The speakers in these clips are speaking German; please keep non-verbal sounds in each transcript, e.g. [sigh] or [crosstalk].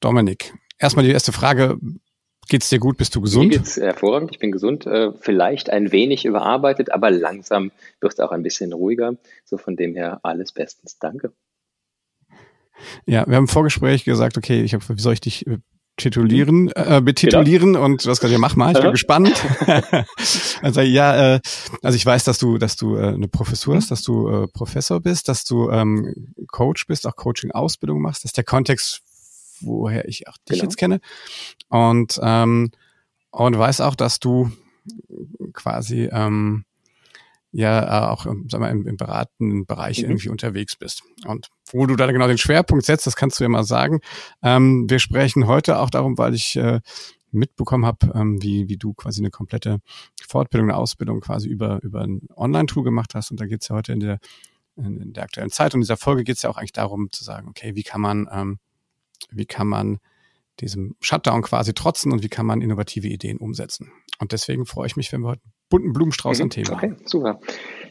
Dominik, erstmal die erste Frage. Geht's dir gut? Bist du gesund? Mir geht's hervorragend. Ich bin gesund. Äh, vielleicht ein wenig überarbeitet, aber langsam wird es auch ein bisschen ruhiger. So von dem her alles bestens. Danke. Ja, wir haben im Vorgespräch gesagt, okay, ich hab, wie soll ich dich äh, titulieren, äh, betitulieren genau. und du hast gesagt, ja, mach mal, ich bin gespannt. [laughs] also ja, äh, also ich weiß, dass du, dass du äh, eine Professur hast, dass du äh, Professor bist, dass du ähm, Coach bist, auch Coaching-Ausbildung machst. Das ist der Kontext, woher ich auch dich genau. jetzt kenne. Und, ähm, und weiß auch, dass du quasi ähm, ja äh, auch sag mal, im, im beratenden Bereich mhm. irgendwie unterwegs bist. Und wo du da genau den Schwerpunkt setzt, das kannst du ja mal sagen. Ähm, wir sprechen heute auch darum, weil ich äh, mitbekommen habe, ähm, wie, wie du quasi eine komplette Fortbildung, eine Ausbildung quasi über, über ein Online-Tool gemacht hast. Und da geht es ja heute in der, in, in der aktuellen Zeit und in dieser Folge geht es ja auch eigentlich darum zu sagen, okay, wie kann man, ähm, wie kann man diesem Shutdown quasi trotzen und wie kann man innovative Ideen umsetzen. Und deswegen freue ich mich, wenn wir heute einen bunten Blumenstrauß mhm, an Themen Okay, super.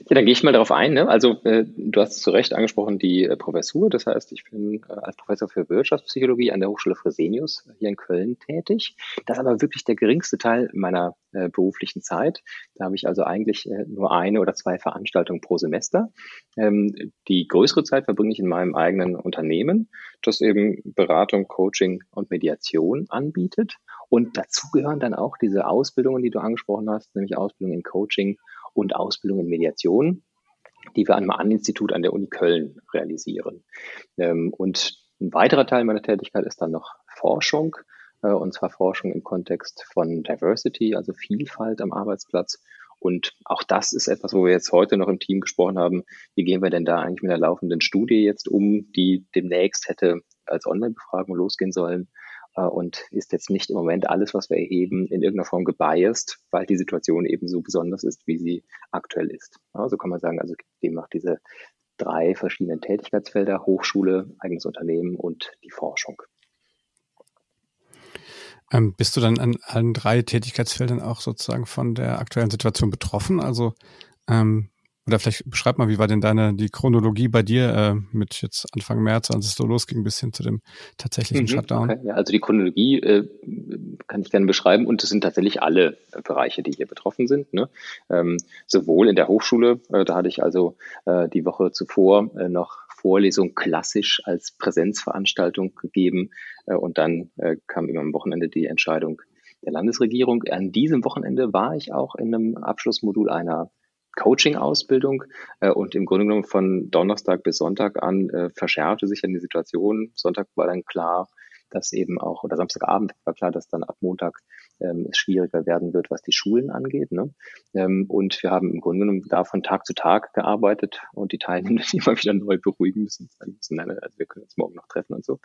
Ja, dann gehe ich mal darauf ein. Ne? Also äh, du hast zu Recht angesprochen die äh, Professur. Das heißt, ich bin äh, als Professor für Wirtschaftspsychologie an der Hochschule Fresenius hier in Köln tätig. Das ist aber wirklich der geringste Teil meiner äh, beruflichen Zeit. Da habe ich also eigentlich äh, nur eine oder zwei Veranstaltungen pro Semester. Ähm, die größere Zeit verbringe ich in meinem eigenen Unternehmen, das eben Beratung, Coaching und Mediation anbietet. Und dazu gehören dann auch diese Ausbildungen, die du angesprochen hast, nämlich Ausbildung in Coaching und Ausbildung in Mediation, die wir an einem An-Institut an der Uni Köln realisieren. Ähm, und ein weiterer Teil meiner Tätigkeit ist dann noch Forschung, äh, und zwar Forschung im Kontext von Diversity, also Vielfalt am Arbeitsplatz. Und auch das ist etwas, wo wir jetzt heute noch im Team gesprochen haben. Wie gehen wir denn da eigentlich mit der laufenden Studie jetzt um, die demnächst hätte als Online-Befragung losgehen sollen? Äh, und ist jetzt nicht im Moment alles, was wir erheben, in irgendeiner Form gebiased, weil die Situation eben so besonders ist, wie sie aktuell ist. So kann man sagen, also demnach diese drei verschiedenen Tätigkeitsfelder, Hochschule, eigenes Unternehmen und die Forschung. Ähm, bist du dann an allen drei Tätigkeitsfeldern auch sozusagen von der aktuellen Situation betroffen? Also ähm, oder vielleicht beschreib mal, wie war denn deine die Chronologie bei dir äh, mit jetzt Anfang März, als es so losging, bis hin zu dem tatsächlichen mhm, Shutdown? Okay. Ja, also die Chronologie äh, kann ich gerne beschreiben und es sind tatsächlich alle Bereiche, die hier betroffen sind. Ne? Ähm, sowohl in der Hochschule, äh, da hatte ich also äh, die Woche zuvor äh, noch Vorlesung klassisch als Präsenzveranstaltung gegeben äh, und dann äh, kam immer am Wochenende die Entscheidung der Landesregierung. An diesem Wochenende war ich auch in einem Abschlussmodul einer Coaching-Ausbildung äh, und im Grunde genommen von Donnerstag bis Sonntag an äh, verschärfte sich dann die Situation. Sonntag war dann klar, dass eben auch, oder Samstagabend war klar, dass dann ab Montag ähm, es schwieriger werden wird, was die Schulen angeht. Ne? Ähm, und wir haben im Grunde genommen da von Tag zu Tag gearbeitet und die Teilnehmer immer wieder neu beruhigen müssen. also wir können uns morgen noch treffen und so.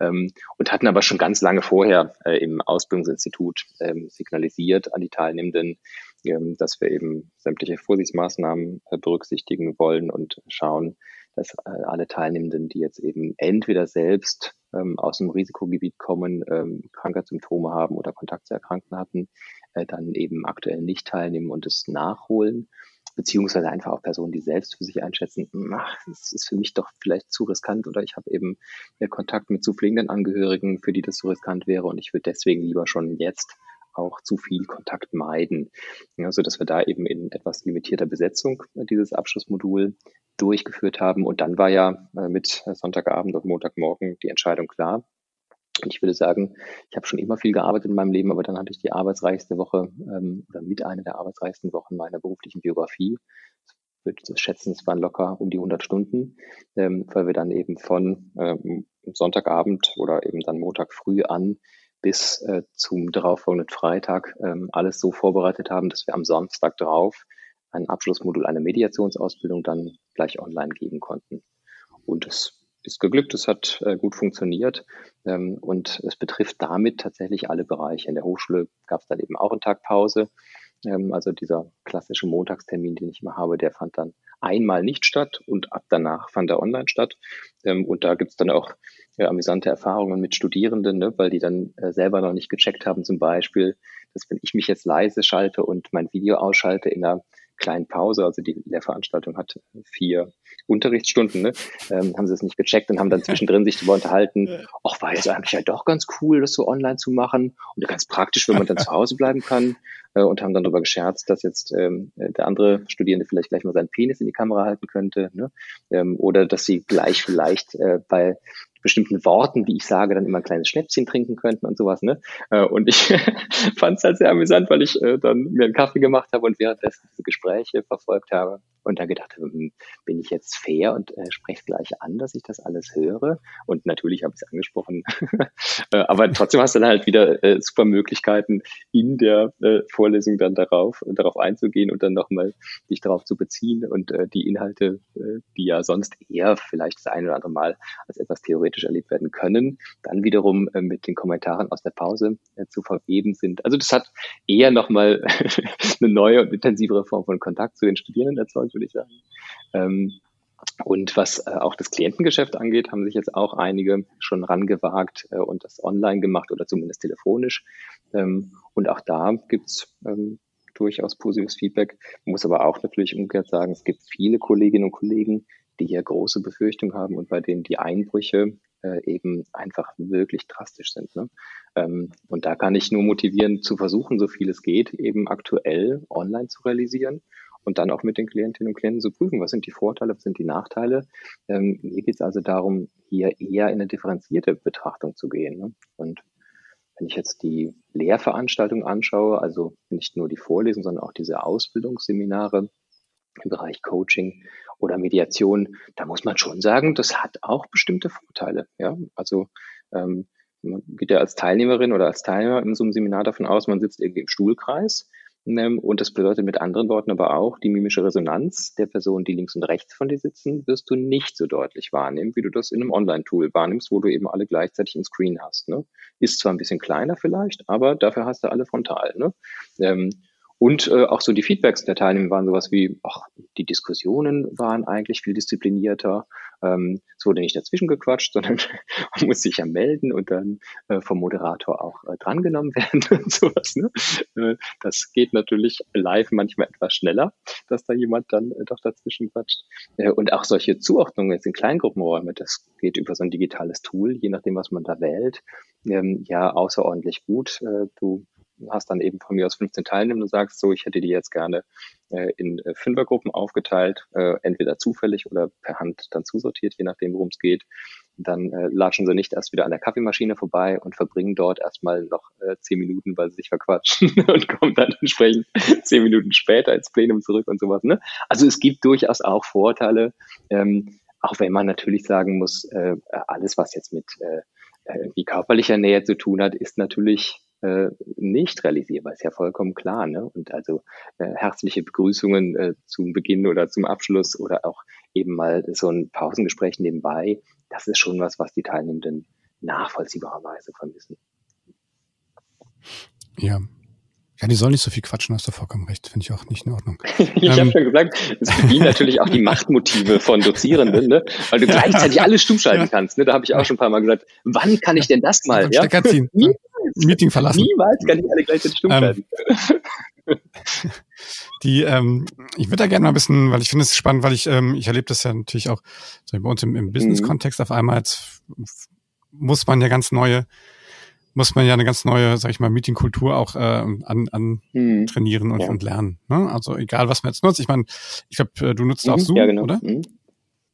Ähm, und hatten aber schon ganz lange vorher äh, im Ausbildungsinstitut ähm, signalisiert an die Teilnehmenden, dass wir eben sämtliche Vorsichtsmaßnahmen äh, berücksichtigen wollen und schauen, dass äh, alle Teilnehmenden, die jetzt eben entweder selbst ähm, aus dem Risikogebiet kommen, ähm, Krankheitssymptome haben oder Kontakt zu Erkrankten hatten, äh, dann eben aktuell nicht teilnehmen und es nachholen. Beziehungsweise einfach auch Personen, die selbst für sich einschätzen, ach, das ist für mich doch vielleicht zu riskant oder ich habe eben Kontakt mit zu pflegenden Angehörigen, für die das zu riskant wäre und ich würde deswegen lieber schon jetzt auch zu viel Kontakt meiden. Ja, so dass wir da eben in etwas limitierter Besetzung äh, dieses Abschlussmodul durchgeführt haben. Und dann war ja äh, mit Sonntagabend und Montagmorgen die Entscheidung klar. Und ich würde sagen, ich habe schon immer viel gearbeitet in meinem Leben, aber dann hatte ich die arbeitsreichste Woche ähm, oder mit einer der arbeitsreichsten Wochen meiner beruflichen Biografie. Ich würde schätzen, es waren locker um die 100 Stunden, ähm, weil wir dann eben von ähm, Sonntagabend oder eben dann Montag früh an bis äh, zum darauffolgenden Freitag ähm, alles so vorbereitet haben, dass wir am Samstag drauf ein Abschlussmodul, eine Mediationsausbildung dann gleich online geben konnten. Und es ist geglückt, es hat äh, gut funktioniert ähm, und es betrifft damit tatsächlich alle Bereiche. In der Hochschule gab es dann eben auch einen Tag Pause. Ähm, also dieser klassische Montagstermin, den ich immer habe, der fand dann einmal nicht statt und ab danach fand er online statt. Ähm, und da gibt's dann auch äh, amüsante Erfahrungen mit Studierenden, ne, weil die dann äh, selber noch nicht gecheckt haben, zum Beispiel, dass wenn ich mich jetzt leise schalte und mein Video ausschalte in einer kleinen Pause, also die Lehrveranstaltung hat vier Unterrichtsstunden, ne, ähm, haben sie es nicht gecheckt und haben dann [laughs] zwischendrin sich darüber unterhalten, ach, war jetzt eigentlich ja doch ganz cool, das so online zu machen und ganz praktisch, wenn man dann [laughs] zu Hause bleiben kann äh, und haben dann darüber gescherzt, dass jetzt ähm, der andere Studierende vielleicht gleich mal seinen Penis in die Kamera halten könnte ne, ähm, oder dass sie gleich vielleicht äh, bei bestimmten Worten, wie ich sage, dann immer ein kleines Schnäpschen trinken könnten und sowas. Ne? Äh, und ich [laughs] fand es halt sehr amüsant, weil ich äh, dann mir einen Kaffee gemacht habe und währenddessen diese Gespräche verfolgt habe und da gedacht habe, hm, bin ich jetzt fair und äh, spreche gleich an, dass ich das alles höre? Und natürlich habe ich es angesprochen. [laughs] Äh, aber trotzdem hast du dann halt wieder äh, super Möglichkeiten, in der äh, Vorlesung dann darauf, darauf einzugehen und dann nochmal dich darauf zu beziehen und äh, die Inhalte, äh, die ja sonst eher vielleicht das eine oder andere Mal als etwas theoretisch erlebt werden können, dann wiederum äh, mit den Kommentaren aus der Pause äh, zu verweben sind. Also das hat eher nochmal [laughs] eine neue und intensivere Form von Kontakt zu den Studierenden erzeugt, würde sagen. Ähm, und was äh, auch das Klientengeschäft angeht, haben sich jetzt auch einige schon rangewagt äh, und das online gemacht oder zumindest telefonisch. Ähm, und auch da gibt's ähm, durchaus positives Feedback. Man muss aber auch natürlich umgekehrt sagen, es gibt viele Kolleginnen und Kollegen, die hier große Befürchtungen haben und bei denen die Einbrüche äh, eben einfach wirklich drastisch sind. Ne? Ähm, und da kann ich nur motivieren, zu versuchen, so viel es geht, eben aktuell online zu realisieren und dann auch mit den Klientinnen und Klienten zu prüfen, was sind die Vorteile, was sind die Nachteile. Ähm, hier geht es also darum, hier eher in eine differenzierte Betrachtung zu gehen. Ne? Und wenn ich jetzt die Lehrveranstaltung anschaue, also nicht nur die Vorlesung, sondern auch diese Ausbildungsseminare im Bereich Coaching oder Mediation, da muss man schon sagen, das hat auch bestimmte Vorteile. Ja, also ähm, man geht ja als Teilnehmerin oder als Teilnehmer in so einem Seminar davon aus, man sitzt irgendwie im Stuhlkreis und das bedeutet mit anderen Worten aber auch, die mimische Resonanz der Personen, die links und rechts von dir sitzen, wirst du nicht so deutlich wahrnehmen, wie du das in einem Online-Tool wahrnimmst, wo du eben alle gleichzeitig im Screen hast. Ne? Ist zwar ein bisschen kleiner vielleicht, aber dafür hast du alle frontal. Ne? Ähm, und äh, auch so die Feedbacks der Teilnehmer waren sowas wie, ach, die Diskussionen waren eigentlich viel disziplinierter. Ähm, es wurde nicht dazwischen gequatscht, [laughs] sondern man muss sich ja melden und dann äh, vom Moderator auch äh, drangenommen [laughs] werden und sowas. Ne? Äh, das geht natürlich live manchmal etwas schneller, dass da jemand dann äh, doch dazwischen quatscht. Äh, und auch solche Zuordnungen jetzt in Kleingruppenräume, das geht über so ein digitales Tool, je nachdem, was man da wählt, ähm, ja außerordentlich gut. Äh, du hast dann eben von mir aus 15 Teilnehmer und sagst, so, ich hätte die jetzt gerne äh, in äh, Fünfergruppen aufgeteilt, äh, entweder zufällig oder per Hand dann zusortiert, je nachdem, worum es geht. Dann äh, latschen sie nicht erst wieder an der Kaffeemaschine vorbei und verbringen dort erstmal noch äh, zehn Minuten, weil sie sich verquatschen [laughs] und kommen dann entsprechend zehn Minuten später ins Plenum zurück und sowas. Ne? Also es gibt durchaus auch Vorteile, ähm, auch wenn man natürlich sagen muss, äh, alles, was jetzt mit äh, irgendwie körperlicher Nähe zu tun hat, ist natürlich äh, nicht realisierbar, ist ja vollkommen klar. Ne? Und also äh, herzliche Begrüßungen äh, zum Beginn oder zum Abschluss oder auch eben mal so ein Pausengespräch nebenbei, das ist schon was, was die Teilnehmenden nachvollziehbarerweise vermissen. Ja. Ja, die sollen nicht so viel quatschen, hast du vollkommen recht. Finde ich auch nicht in Ordnung. [laughs] ich ähm, habe schon gesagt, es bedienen natürlich auch die Machtmotive von Dozierenden, ne? weil du gleichzeitig alles stumm schalten ja. kannst. Ne? Da habe ich auch schon ein paar Mal gesagt, wann kann ich denn das mal? Ja? Ziehen. Meeting verlassen. Niemals kann ich alle gleichzeitig stumm ähm, [laughs] Die, ähm, ich würde da gerne mal ein bisschen, weil ich finde es spannend, weil ich, ähm, ich erlebe das ja natürlich auch bei uns im, im Business-Kontext mhm. auf einmal, jetzt muss man ja ganz neue, muss man ja eine ganz neue, sag ich mal, Meeting-Kultur auch äh, an, an mhm. trainieren und, ja. und lernen. Ne? Also egal, was man jetzt nutzt. Ich meine, ich glaube, äh, du nutzt mhm. auch Zoom, ja, genau. oder? Mhm.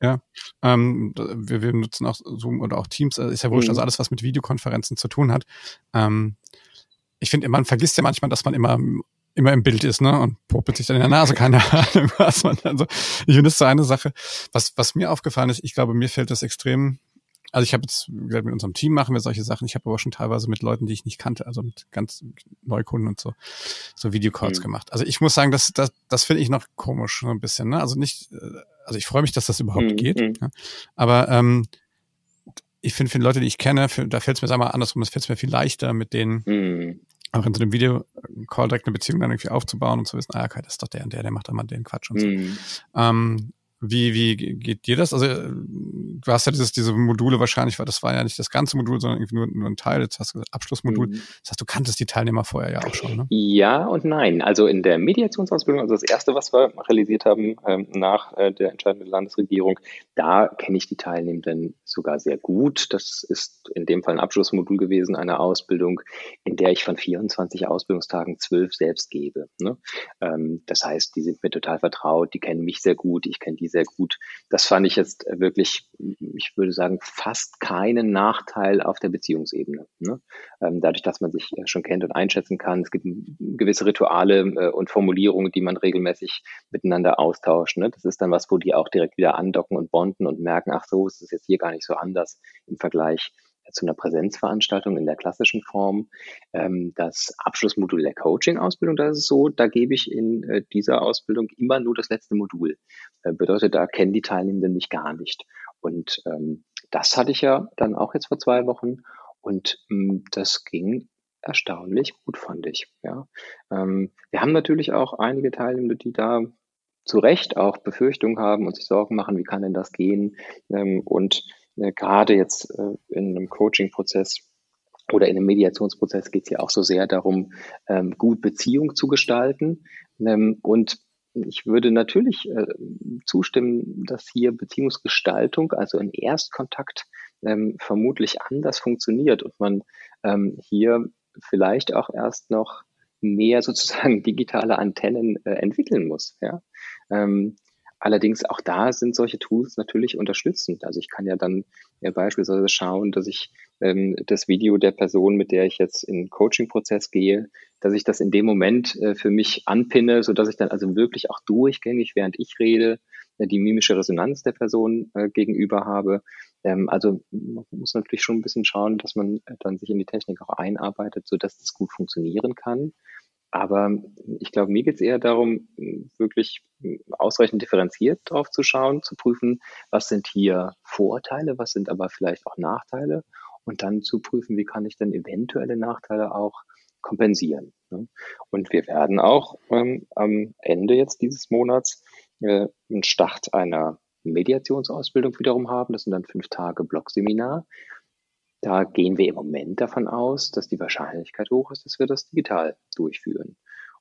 Ja, ähm, wir, wir nutzen auch Zoom oder auch Teams, äh, ist ja wurscht, mhm. also alles, was mit Videokonferenzen zu tun hat. Ähm, ich finde, man vergisst ja manchmal, dass man immer immer im Bild ist, ne? Und popelt sich dann in der Nase, [laughs] keine Ahnung, was man dann so. Ich finde, das ist so eine Sache. Was, was mir aufgefallen ist, ich glaube, mir fällt das extrem also ich habe jetzt, wie gesagt, mit unserem Team machen wir solche Sachen. Ich habe aber schon teilweise mit Leuten, die ich nicht kannte, also mit ganz Neukunden und so, so Videocalls mhm. gemacht. Also ich muss sagen, das, das, das finde ich noch komisch so ein bisschen. Ne? Also nicht, äh, also ich freue mich, dass das überhaupt mhm. geht. Mhm. Ja? Aber ähm, ich finde, für Leute, die ich kenne, für, da fällt es mir, sag mal, andersrum, es fällt mir viel leichter, mit denen Mhm. auch in so einem Video-Call direkt eine Beziehung dann irgendwie aufzubauen und zu wissen, ah, okay, das ist doch der und der, der macht da mal den Quatsch und so. Mhm. Ähm, wie, wie geht dir das? Also äh, du hast ja dieses, diese Module wahrscheinlich, weil das war ja nicht das ganze Modul, sondern irgendwie nur, nur ein Teil, jetzt hast du gesagt Abschlussmodul. Mhm. Das heißt, du kanntest die Teilnehmer vorher ja auch schon, ne? Ja und nein. Also in der Mediationsausbildung, also das erste, was wir realisiert haben ähm, nach äh, der Entscheidung der Landesregierung, da kenne ich die Teilnehmenden sogar sehr gut. Das ist in dem Fall ein Abschlussmodul gewesen, eine Ausbildung, in der ich von 24 Ausbildungstagen zwölf selbst gebe. Ne? Ähm, das heißt, die sind mir total vertraut, die kennen mich sehr gut, ich kenne die sehr gut. Das fand ich jetzt wirklich, ich würde sagen, fast keinen Nachteil auf der Beziehungsebene. Ne? Ähm, dadurch, dass man sich äh, schon kennt und einschätzen kann. Es gibt gewisse Rituale äh, und Formulierungen, die man regelmäßig miteinander austauscht. Ne? Das ist dann was, wo die auch direkt wieder andocken und bonden und merken, ach so, es ist jetzt hier gar nicht so anders im Vergleich zu einer Präsenzveranstaltung in der klassischen Form. Ähm, das Abschlussmodul der Coaching-Ausbildung, das ist so, da gebe ich in äh, dieser Ausbildung immer nur das letzte Modul. Äh, bedeutet, da kennen die Teilnehmenden mich gar nicht. Und ähm, das hatte ich ja dann auch jetzt vor zwei Wochen und mh, das ging erstaunlich gut, fand ich. Ja. Ähm, wir haben natürlich auch einige Teilnehmende, die da zu Recht auch Befürchtungen haben und sich Sorgen machen, wie kann denn das gehen? Ähm, und äh, gerade jetzt äh, in einem Coaching-Prozess oder in einem Mediationsprozess geht es ja auch so sehr darum, ähm, gut Beziehung zu gestalten. Ähm, und ich würde natürlich äh, zustimmen, dass hier Beziehungsgestaltung, also ein Erstkontakt, ähm, vermutlich anders funktioniert und man hier vielleicht auch erst noch mehr sozusagen [laughs] digitale Antennen entwickeln muss. Allerdings auch da sind solche Tools natürlich unterstützend. Also ich kann ja dann ja, beispielsweise schauen, dass ich ähm, das Video der Person, mit der ich jetzt in Coaching-Prozess gehe, dass ich das in dem Moment äh, für mich anpinne, so dass ich dann also wirklich auch durchgängig, während ich rede, äh, die mimische Resonanz der Person äh, gegenüber habe. Ähm, also man muss natürlich schon ein bisschen schauen, dass man dann sich in die Technik auch einarbeitet, so dass das gut funktionieren kann. Aber ich glaube, mir geht es eher darum, wirklich ausreichend differenziert drauf zu schauen, zu prüfen, was sind hier Vorteile, was sind aber vielleicht auch Nachteile und dann zu prüfen, wie kann ich denn eventuelle Nachteile auch kompensieren. Ne? Und wir werden auch ähm, am Ende jetzt dieses Monats äh, einen Start einer Mediationsausbildung wiederum haben. Das sind dann fünf Tage Blogseminar. Da gehen wir im Moment davon aus, dass die Wahrscheinlichkeit hoch ist, dass wir das digital durchführen.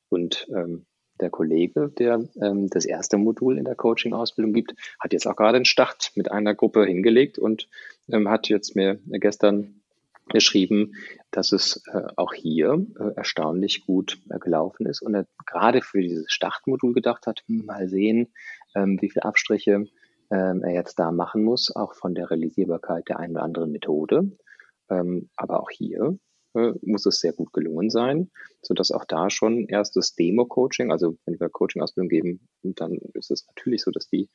Und ähm, der Kollege, der ähm, das erste Modul in der Coaching-Ausbildung gibt, hat jetzt auch gerade einen Start mit einer Gruppe hingelegt und ähm, hat jetzt mir gestern geschrieben, dass es äh, auch hier äh, erstaunlich gut äh, gelaufen ist und er gerade für dieses Startmodul gedacht hat, hm, mal sehen, ähm, wie viele Abstriche ähm, er jetzt da machen muss, auch von der Realisierbarkeit der einen oder anderen Methode. Ähm, aber auch hier äh, muss es sehr gut gelungen sein, so dass auch da schon erstes Demo-Coaching, also wenn wir Coaching-Ausbildung geben, dann ist es natürlich so, dass die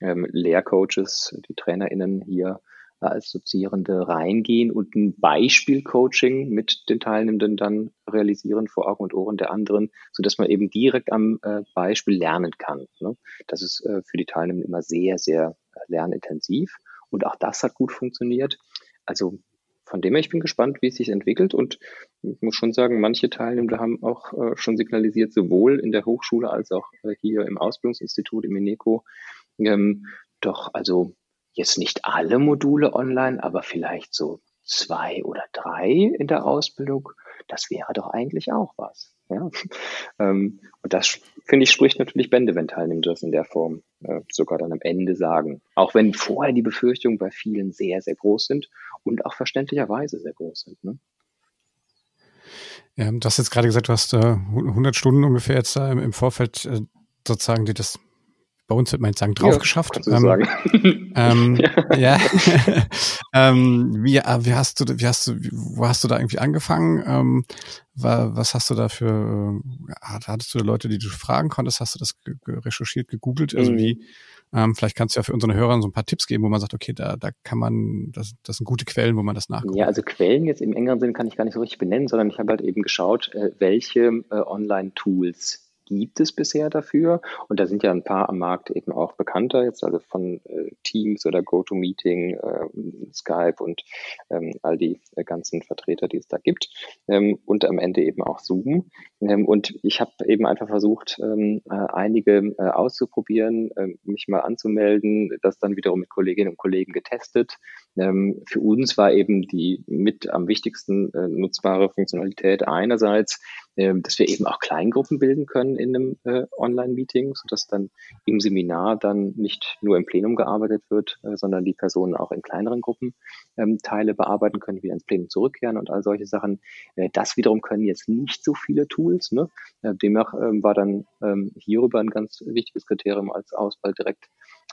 ähm, Lehrcoaches, die TrainerInnen hier als Dozierende reingehen und ein Beispiel-Coaching mit den Teilnehmenden dann realisieren vor Augen und Ohren der anderen, so dass man eben direkt am äh, Beispiel lernen kann. Ne? Das ist äh, für die Teilnehmenden immer sehr, sehr äh, lernintensiv und auch das hat gut funktioniert. Also von dem her, ich bin gespannt, wie es sich entwickelt und ich muss schon sagen, manche Teilnehmer haben auch äh, schon signalisiert, sowohl in der Hochschule als auch äh, hier im Ausbildungsinstitut im INECO, ähm, doch also jetzt nicht alle Module online, aber vielleicht so zwei oder drei in der Ausbildung, das wäre doch eigentlich auch was. Ja? [laughs] Ähm, und das, finde ich, spricht natürlich Bände, wenn Teilnehmer das in der Form äh, sogar dann am Ende sagen. Auch wenn vorher die Befürchtungen bei vielen sehr, sehr groß sind und auch verständlicherweise sehr groß sind. Ne? Ja, du hast jetzt gerade gesagt, du hast äh, 100 Stunden ungefähr jetzt da im, im Vorfeld äh, sozusagen, die das bei uns wird man jetzt sagen, drauf ja, geschafft. Kannst du ähm, sagen. [laughs] Ähm, [laughs] ja. [laughs] ähm, wie, äh, wie hast du, wie hast du, wo hast du da irgendwie angefangen? Ähm, was hast du da für, äh, hattest du Leute, die du fragen konntest? Hast du das recherchiert, gegoogelt? Also mhm. wie, ähm, vielleicht kannst du ja für unsere Hörer so ein paar Tipps geben, wo man sagt, okay, da, da kann man, das, das sind gute Quellen, wo man das nachguckt. Ja, also Quellen jetzt im engeren Sinne kann ich gar nicht so richtig benennen, sondern ich habe halt eben geschaut, äh, welche äh, Online-Tools gibt es bisher dafür. Und da sind ja ein paar am Markt eben auch bekannter, jetzt also von äh, Teams oder GoToMeeting, äh, Skype und ähm, all die äh, ganzen Vertreter, die es da gibt. Ähm, und am Ende eben auch Zoom. Ähm, und ich habe eben einfach versucht, ähm, äh, einige äh, auszuprobieren, äh, mich mal anzumelden, das dann wiederum mit Kolleginnen und Kollegen getestet. Ähm, für uns war eben die mit am wichtigsten äh, nutzbare Funktionalität einerseits, äh, dass wir eben auch Kleingruppen bilden können in einem äh, Online-Meeting, sodass dann im Seminar dann nicht nur im Plenum gearbeitet wird, äh, sondern die Personen auch in kleineren Gruppen ähm, Teile bearbeiten können, wieder ins Plenum zurückkehren und all solche Sachen. Das wiederum können jetzt nicht so viele Tools. Ne? Demnach ähm, war dann ähm, hierüber ein ganz wichtiges Kriterium als Auswahl direkt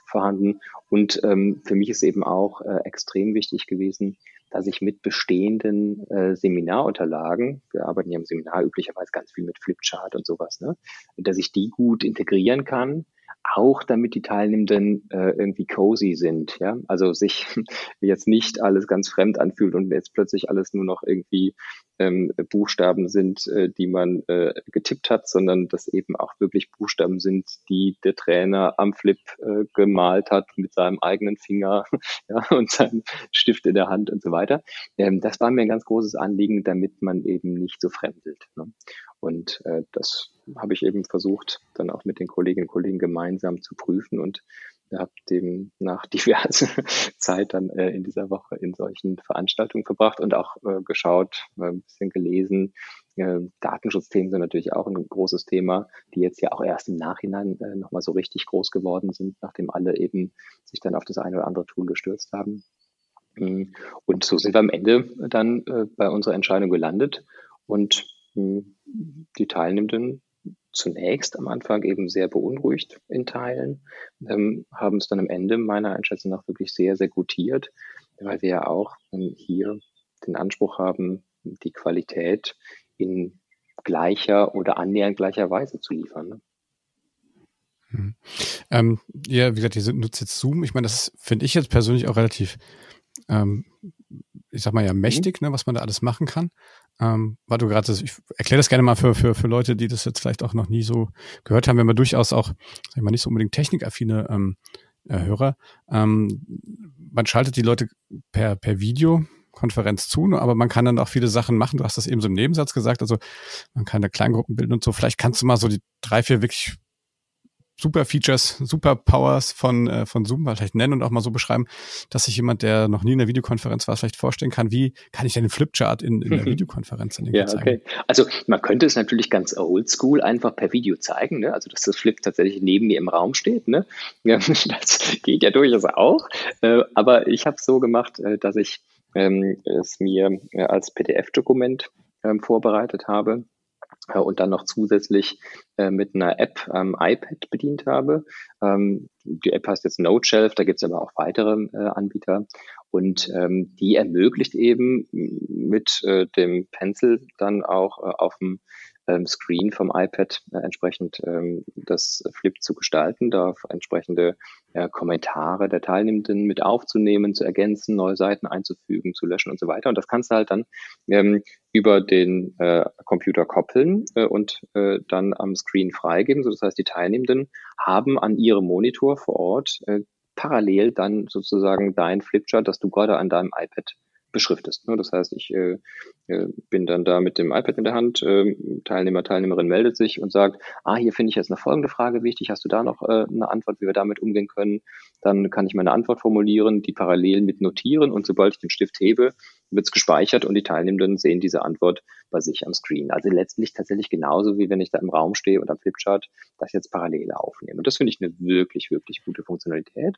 vorhanden. Und ähm, für mich ist eben auch äh, extrem wichtig gewesen, dass ich mit bestehenden äh, Seminarunterlagen, wir arbeiten ja im Seminar üblicherweise ganz viel mit Flipchart und sowas, ne, dass ich die gut integrieren kann, auch damit die Teilnehmenden äh, irgendwie cozy sind, ja, also sich [laughs] jetzt nicht alles ganz fremd anfühlt und jetzt plötzlich alles nur noch irgendwie ähm, Buchstaben sind, äh, die man äh, getippt hat, sondern dass eben auch wirklich Buchstaben sind, die der Trainer am Flip äh, gemalt hat mit seinem eigenen Finger [laughs] ja, und seinem Stift in der Hand und so weiter. Ähm, das war mir ein ganz großes Anliegen, damit man eben nicht so fremdelt. Ne? Und äh, das habe ich eben versucht, dann auch mit den Kolleginnen und Kollegen gemeinsam zu prüfen und habe dem nach [laughs] diverse Zeit dann äh, in dieser Woche in solchen Veranstaltungen verbracht und auch äh, geschaut, äh, ein bisschen gelesen. Äh, Datenschutzthemen sind natürlich auch ein großes Thema, die jetzt ja auch erst im Nachhinein äh, nochmal so richtig groß geworden sind, nachdem alle eben sich dann auf das eine oder andere Tool gestürzt haben. Mm, und so sind wir am Ende dann äh, bei unserer Entscheidung gelandet und die Teilnehmenden zunächst am Anfang eben sehr beunruhigt in Teilen, ähm, haben es dann am Ende meiner Einschätzung nach wirklich sehr, sehr gutiert, weil wir ja auch ähm, hier den Anspruch haben, die Qualität in gleicher oder annähernd gleicher Weise zu liefern. Ne? Hm. Ähm, ja, wie gesagt, ihr nutzt jetzt Zoom. Ich meine, das finde ich jetzt persönlich auch relativ ähm, ich sag mal ja, mächtig, mhm. ne, was man da alles machen kann. Ähm, weil du gerade, ich erkläre das gerne mal für, für, für Leute, die das jetzt vielleicht auch noch nie so gehört haben, wenn man durchaus auch, sag ich mal, nicht so unbedingt technikaffine ähm, äh, Hörer. Ähm, man schaltet die Leute per, per Videokonferenz zu, ne, aber man kann dann auch viele Sachen machen. Du hast das eben so im Nebensatz gesagt, also man kann da Kleingruppen bilden und so. Vielleicht kannst du mal so die drei, vier wirklich super Features, super Powers von, äh, von Zoom vielleicht nennen und auch mal so beschreiben, dass sich jemand, der noch nie in der Videokonferenz war, vielleicht vorstellen kann, wie kann ich denn den Flipchart in, in der Videokonferenz dann ja, zeigen? Okay. Also man könnte es natürlich ganz oldschool einfach per Video zeigen, ne? also dass das Flip tatsächlich neben mir im Raum steht. Ne? Ja, [laughs] das geht ja durchaus auch, äh, aber ich habe es so gemacht, äh, dass ich ähm, es mir äh, als PDF-Dokument ähm, vorbereitet habe und dann noch zusätzlich äh, mit einer App am iPad bedient habe. Ähm, die App heißt jetzt NoteShelf, da gibt es aber auch weitere äh, Anbieter und ähm, die ermöglicht eben mit äh, dem Pencil dann auch äh, auf dem ähm, Screen vom iPad äh, entsprechend ähm, das Flip zu gestalten, da entsprechende äh, Kommentare der Teilnehmenden mit aufzunehmen, zu ergänzen, neue Seiten einzufügen, zu löschen und so weiter. Und das kannst du halt dann ähm, über den äh, Computer koppeln äh, und äh, dann am Screen freigeben. So, das heißt, die Teilnehmenden haben an ihrem Monitor vor Ort äh, parallel dann sozusagen dein Flipchart, das du gerade an deinem iPad beschriftest. Ne? Das heißt, ich äh, äh, bin dann da mit dem iPad in der Hand, äh, Teilnehmer, Teilnehmerin meldet sich und sagt, ah, hier finde ich jetzt eine folgende Frage wichtig, hast du da noch äh, eine Antwort, wie wir damit umgehen können? Dann kann ich meine Antwort formulieren, die parallel mit notieren und sobald ich den Stift hebe, wird es gespeichert und die Teilnehmenden sehen diese Antwort bei sich am Screen. Also letztlich tatsächlich genauso, wie wenn ich da im Raum stehe und am Flipchart das jetzt parallel aufnehme. Und das finde ich eine wirklich, wirklich gute Funktionalität.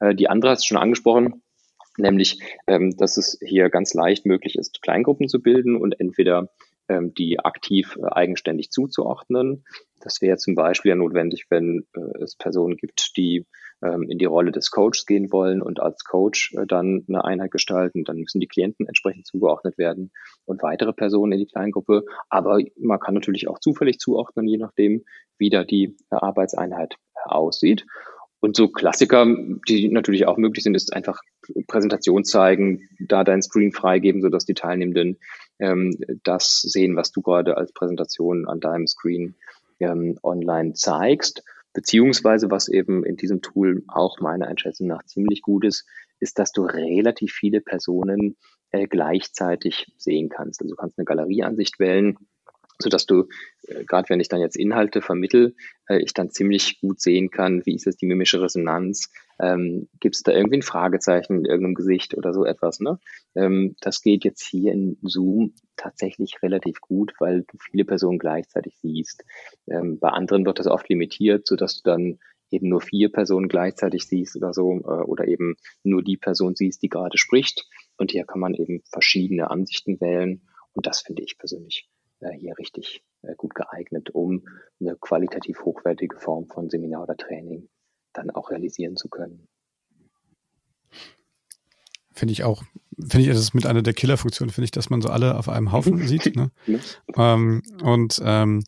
Äh, die andere hast du schon angesprochen, nämlich ähm, dass es hier ganz leicht möglich ist, Kleingruppen zu bilden und entweder ähm, die aktiv äh, eigenständig zuzuordnen. Das wäre zum Beispiel ja notwendig, wenn äh, es Personen gibt, die ähm, in die Rolle des Coaches gehen wollen und als Coach äh, dann eine Einheit gestalten. Dann müssen die Klienten entsprechend zugeordnet werden und weitere Personen in die Kleingruppe. Aber man kann natürlich auch zufällig zuordnen, je nachdem, wie da die äh, Arbeitseinheit aussieht. Und so Klassiker, die natürlich auch möglich sind, ist einfach Präsentation zeigen, da dein Screen freigeben, sodass die Teilnehmenden ähm, das sehen, was du gerade als Präsentation an deinem Screen ähm, online zeigst. Beziehungsweise, was eben in diesem Tool auch meiner Einschätzung nach ziemlich gut ist, ist, dass du relativ viele Personen äh, gleichzeitig sehen kannst. Also du kannst eine Galerieansicht wählen so dass du, äh, gerade wenn ich dann jetzt Inhalte vermittel, äh, ich dann ziemlich gut sehen kann, wie ist es die mimische Resonanz, ähm, gibt es da irgendwie ein Fragezeichen in irgendeinem Gesicht oder so etwas. Ne? Ähm, das geht jetzt hier in Zoom tatsächlich relativ gut, weil du viele Personen gleichzeitig siehst. Ähm, bei anderen wird das oft limitiert, so dass du dann eben nur vier Personen gleichzeitig siehst oder so, äh, oder eben nur die Person siehst, die gerade spricht. Und hier kann man eben verschiedene Ansichten wählen. Und das finde ich persönlich hier richtig äh, gut geeignet, um eine qualitativ hochwertige Form von Seminar oder Training dann auch realisieren zu können. Finde ich auch, finde ich, das ist mit einer der Killerfunktionen, finde ich, dass man so alle auf einem Haufen [laughs] sieht. Ne? ähm, und ähm,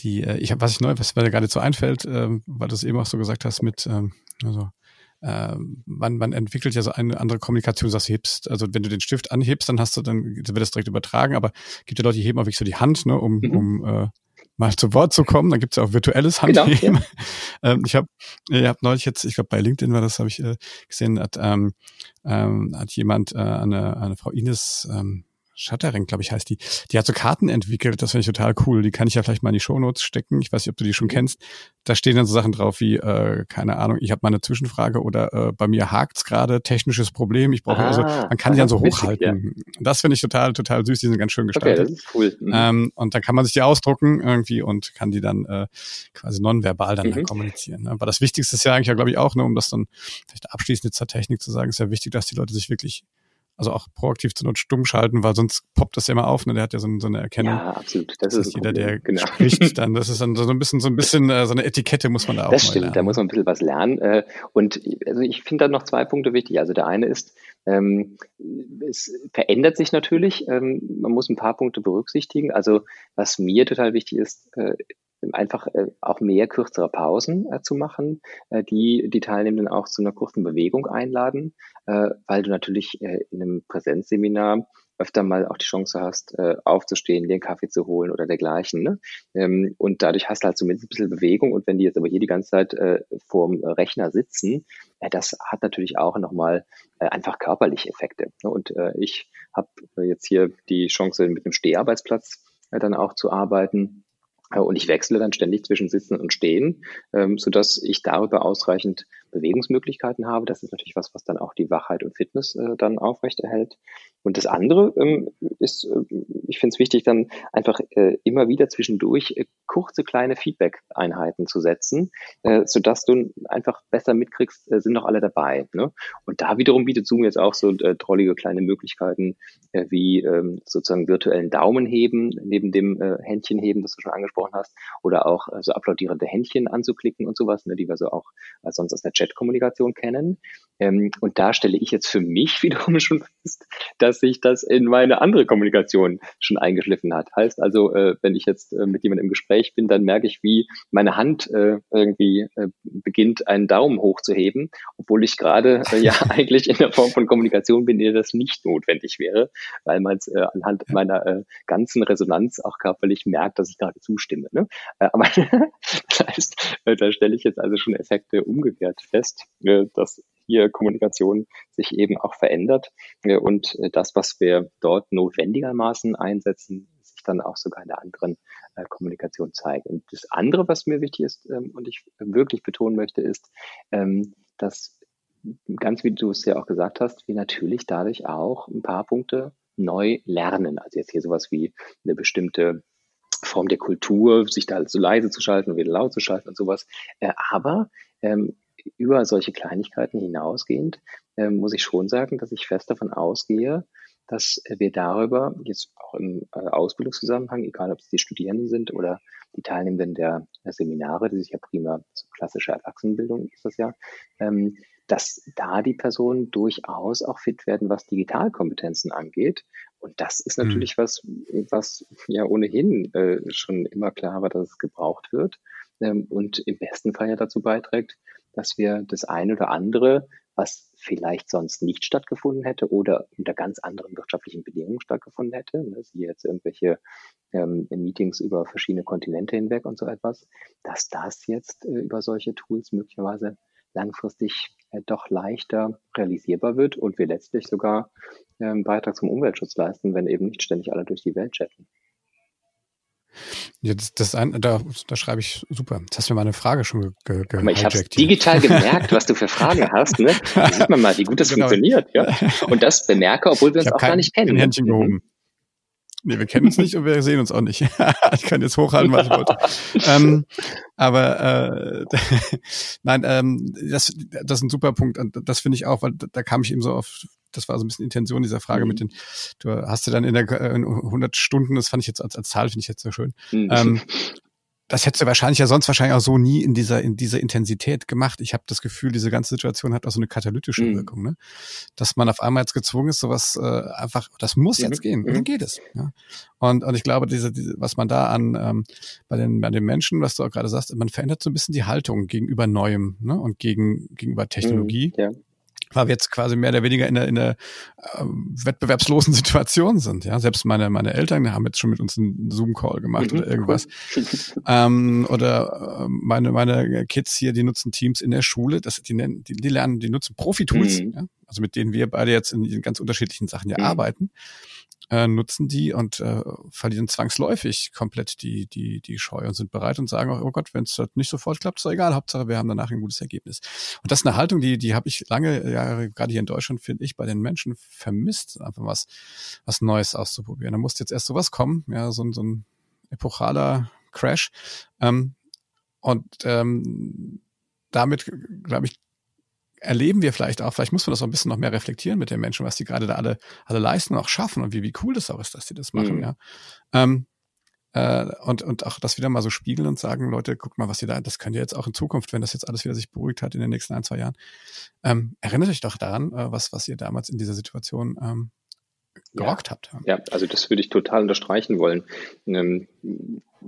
die, äh, ich habe, was ich neu, was mir gerade so einfällt, ähm, weil du es eben auch so gesagt hast mit, ähm, also äh, man, man entwickelt ja so eine andere Kommunikation, das hebst. Also wenn du den Stift anhebst, dann hast du, dann wird das direkt übertragen, aber gibt ja Leute, die heben auch wirklich so die Hand, ne, um, mhm. um äh, mal zu Wort zu kommen. Dann gibt's ja auch virtuelles genau, Handheben. Genau, ja. [laughs] ähm, ich habe ich hab neulich jetzt, ich glaube bei LinkedIn war das, habe ich äh, gesehen, hat, ähm, ähm, hat jemand, äh, eine, eine Frau Ines, ähm, Shuttering, glaube ich, heißt die. Die hat so Karten entwickelt, das finde ich total cool. Die kann ich ja vielleicht mal in die Shownotes stecken. Ich weiß nicht, ob du die schon mhm. kennst. Da stehen dann so Sachen drauf wie, äh, keine Ahnung, ich habe mal eine Zwischenfrage oder äh, bei mir hakt's gerade, technisches Problem. Ich brauche also, ah, man kann die dann so hochhalten. Ja. Das finde ich total, total süß. Die sind ganz schön gestaltet. Okay, das ist cool. Mhm. Ähm, und dann kann man sich die ausdrucken irgendwie und kann die dann äh, quasi nonverbal dann, mhm. dann kommunizieren. Ne? Aber das Wichtigste ist ja eigentlich ja, glaube ich, auch, ne, um das dann vielleicht abschließend zur Technik zu sagen, ist ja wichtig, dass die Leute sich wirklich also auch proaktiv zur Not stumm schalten, weil sonst poppt das ja immer auf. Ne? Der hat ja so, so eine Erkennung. Ja, absolut. Das, das ist jeder, der genau. spricht, [laughs] dann das ist dann so ein bisschen so ein bisschen äh, so eine Etikette muss man da auch. Das stimmt. Lernen. Da muss man ein bisschen was lernen. Äh, und also ich finde da noch zwei Punkte wichtig. Also der eine ist ähm, es verändert sich natürlich. Ähm, man muss ein paar Punkte berücksichtigen. Also was mir total wichtig ist, äh, einfach äh, auch mehr kürzere Pausen äh, zu machen, äh, die die Teilnehmenden auch zu einer kurzen Bewegung einladen, äh, weil du natürlich äh, in einem Präsenzseminar öfter mal auch die Chance hast, äh, aufzustehen, dir einen Kaffee zu holen oder dergleichen. Ne? Ähm, und dadurch hast du halt zumindest ein bisschen Bewegung. Und wenn die jetzt aber hier die ganze Zeit vorm Rechner sitzen, das hat natürlich auch nochmal einfach körperliche Effekte. Ne? Und ich habe jetzt hier die Chance, mit einem Steharbeitsplatz dann auch zu arbeiten. Äh, und ich wechsle dann ständig zwischen Sitzen und Stehen, ähm, so dass ich darüber ausreichend Bewegungsmöglichkeiten habe. Das ist natürlich was, was dann auch die Wachheit und Fitness äh, dann aufrechterhält. Und das andere ähm, ist, äh, ich finde es wichtig, dann einfach äh, immer wieder zwischendurch äh, kurze kleine Feedback-Einheiten zu setzen, äh, sodass du einfach besser mitkriegst, äh, sind noch alle dabei. Ne? Und da wiederum bietet Zoom jetzt auch so äh, trollige kleine Möglichkeiten äh, wie ähm, sozusagen virtuellen Daumenheben neben dem äh, Händchenheben, das du schon angesprochen hast, oder auch äh, so applaudierende Händchen anzuklicken und sowas, ne, die wir so auch äh, sonst aus der Chat-Kommunikation kennen. Ähm, und da stelle ich jetzt für mich [laughs] wiederum schon fest, dass sich das in meine andere Kommunikation schon eingeschliffen hat. Heißt also, äh, wenn ich jetzt äh, mit jemandem im Gespräch bin, dann merke ich, wie meine Hand äh, irgendwie äh, beginnt, einen Daumen hochzuheben, obwohl ich gerade äh, ja [laughs] eigentlich in der Form von Kommunikation bin, in der das nicht notwendig wäre, weil man es äh, anhand meiner ganzen Resonanz auch körperlich merkt, dass ich gerade zustimme. Ne? Aber [laughs] das heißt, da stelle ich jetzt also schon Effekte umgekehrt fest, äh, dass hier Kommunikation sich eben auch verändert äh, und äh, das, was wir dort notwendigermaßen einsetzen, sich dann auch sogar in der anderen Kommunikation zeigt. Und das andere, was mir wichtig ist ähm, und ich wirklich betonen möchte, ist, ähm, dass ganz wie du es ja auch gesagt hast, wir natürlich dadurch auch ein paar Punkte neu lernen. Also jetzt hier sowas wie eine bestimmte Form der Kultur, sich da so leise zu schalten und wieder laut zu schalten und sowas. aber ähm, über solche Kleinigkeiten hinausgehend äh, muss ich schon sagen, dass ich fest davon ausgehe, dass wir darüber jetzt auch im äh, Ausbildungszusammenhang, egal ob es die Studierenden sind oder die Teilnehmenden der, der Seminare, die sich ja prima so klassische Erwachsenenbildung ist das ja, ähm, dass da die Personen durchaus auch fit werden, was Digitalkompetenzen angeht. Und das ist mhm. natürlich mhm. was, was ja ohnehin äh, schon immer klar war, dass es gebraucht wird ähm, und im besten Fall ja dazu beiträgt, dass wir das eine oder andere was vielleicht sonst nicht stattgefunden hätte oder unter ganz anderen wirtschaftlichen Bedingungen stattgefunden hätte. Ne, Sie jetzt irgendwelche ähm, Meetings über verschiedene Kontinente hinweg und so etwas, dass das jetzt äh, über solche Tools möglicherweise langfristig äh, doch leichter realisierbar wird und wir letztlich sogar äh, einen Beitrag zum Umweltschutz leisten, wenn eben nicht ständig alle durch die Welt chatten. Ja, das, ein, da, da schreibe ich super. Jetzt hast du mir meine Frage schon ge, ge mal, Ich habe digital [laughs] gemerkt, was du für Fragen hast. Ne? Da sieht man mal, wie gut das genau. funktioniert. Ja? Und das bemerke, obwohl wir uns auch kein, gar nicht kennen. Ein Händchen gehoben. Nee, wir kennen uns nicht und wir sehen uns auch nicht. [laughs] ich kann jetzt hochhalten, was ich wollte. [laughs] ähm, aber äh, nein, ähm, das, das ist ein super Punkt. Und das finde ich auch, weil da kam ich eben so auf, das war so ein bisschen Intention dieser Frage mhm. mit den, du hast du dann in der in 100 Stunden, das fand ich jetzt als, als Zahl, finde ich jetzt sehr schön, mhm. ähm, das hättest du wahrscheinlich ja sonst wahrscheinlich auch so nie in dieser in dieser Intensität gemacht. Ich habe das Gefühl, diese ganze Situation hat auch so eine katalytische mhm. Wirkung, ne? Dass man auf einmal jetzt gezwungen ist, sowas äh, einfach, das muss jetzt mhm. gehen, und dann mhm. geht es. Ja? Und und ich glaube, diese, diese was man da an ähm, bei den bei den Menschen, was du auch gerade sagst, man verändert so ein bisschen die Haltung gegenüber Neuem, ne? Und gegen gegenüber Technologie. Mhm. Ja weil wir jetzt quasi mehr oder weniger in der, in der äh, wettbewerbslosen [laughs] Situation sind. Ja, selbst meine meine Eltern haben jetzt schon mit uns einen Zoom-Call gemacht mhm, oder irgendwas. [laughs] ähm, oder äh, meine meine Kids hier, die nutzen Teams in der Schule. Das die nennen, die, die lernen, die nutzen Profi-Tools, mhm. ja? also mit denen wir beide jetzt in, in ganz unterschiedlichen Sachen ja mhm. arbeiten äh, nutzen die und äh, verlieren zwangsläufig komplett die, die, die Scheu und sind bereit und sagen auch, oh Gott, wenn es halt nicht sofort klappt, doch egal, Hauptsache wir haben danach ein gutes Ergebnis. Und das ist eine Haltung, die, die habe ich lange Jahre, gerade hier in Deutschland, finde ich, bei den Menschen vermisst, einfach was, was Neues auszuprobieren. Da musste jetzt erst sowas kommen, ja, so, so ein epochaler Crash. Ähm, und ähm, damit, glaube ich, erleben wir vielleicht auch, vielleicht muss man das auch ein bisschen noch mehr reflektieren mit den Menschen, was die gerade da alle, alle leisten und auch schaffen und wie, wie cool das auch ist, dass die das machen, mhm. ja. Ähm, äh, und, und auch das wieder mal so spiegeln und sagen, Leute, guckt mal, was ihr da, das könnt ihr jetzt auch in Zukunft, wenn das jetzt alles wieder sich beruhigt hat in den nächsten ein, zwei Jahren. Ähm, erinnert euch doch daran, äh, was, was ihr damals in dieser Situation ähm, gerockt ja. habt. Ja, also das würde ich total unterstreichen wollen. Ähm,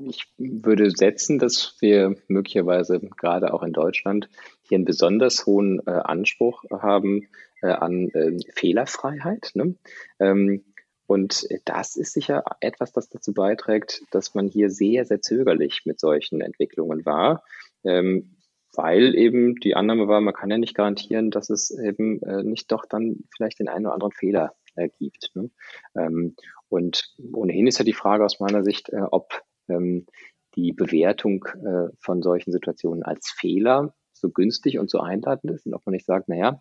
ich würde setzen, dass wir möglicherweise gerade auch in Deutschland hier einen besonders hohen äh, Anspruch haben äh, an äh, Fehlerfreiheit. Ne? Ähm, und das ist sicher etwas, das dazu beiträgt, dass man hier sehr, sehr zögerlich mit solchen Entwicklungen war. Ähm, weil eben die Annahme war, man kann ja nicht garantieren, dass es eben äh, nicht doch dann vielleicht den einen oder anderen Fehler äh, gibt. Ne? Ähm, und ohnehin ist ja die Frage aus meiner Sicht, äh, ob ähm, die Bewertung von solchen Situationen als Fehler so günstig und so einladend ist und ob man nicht sagt, naja,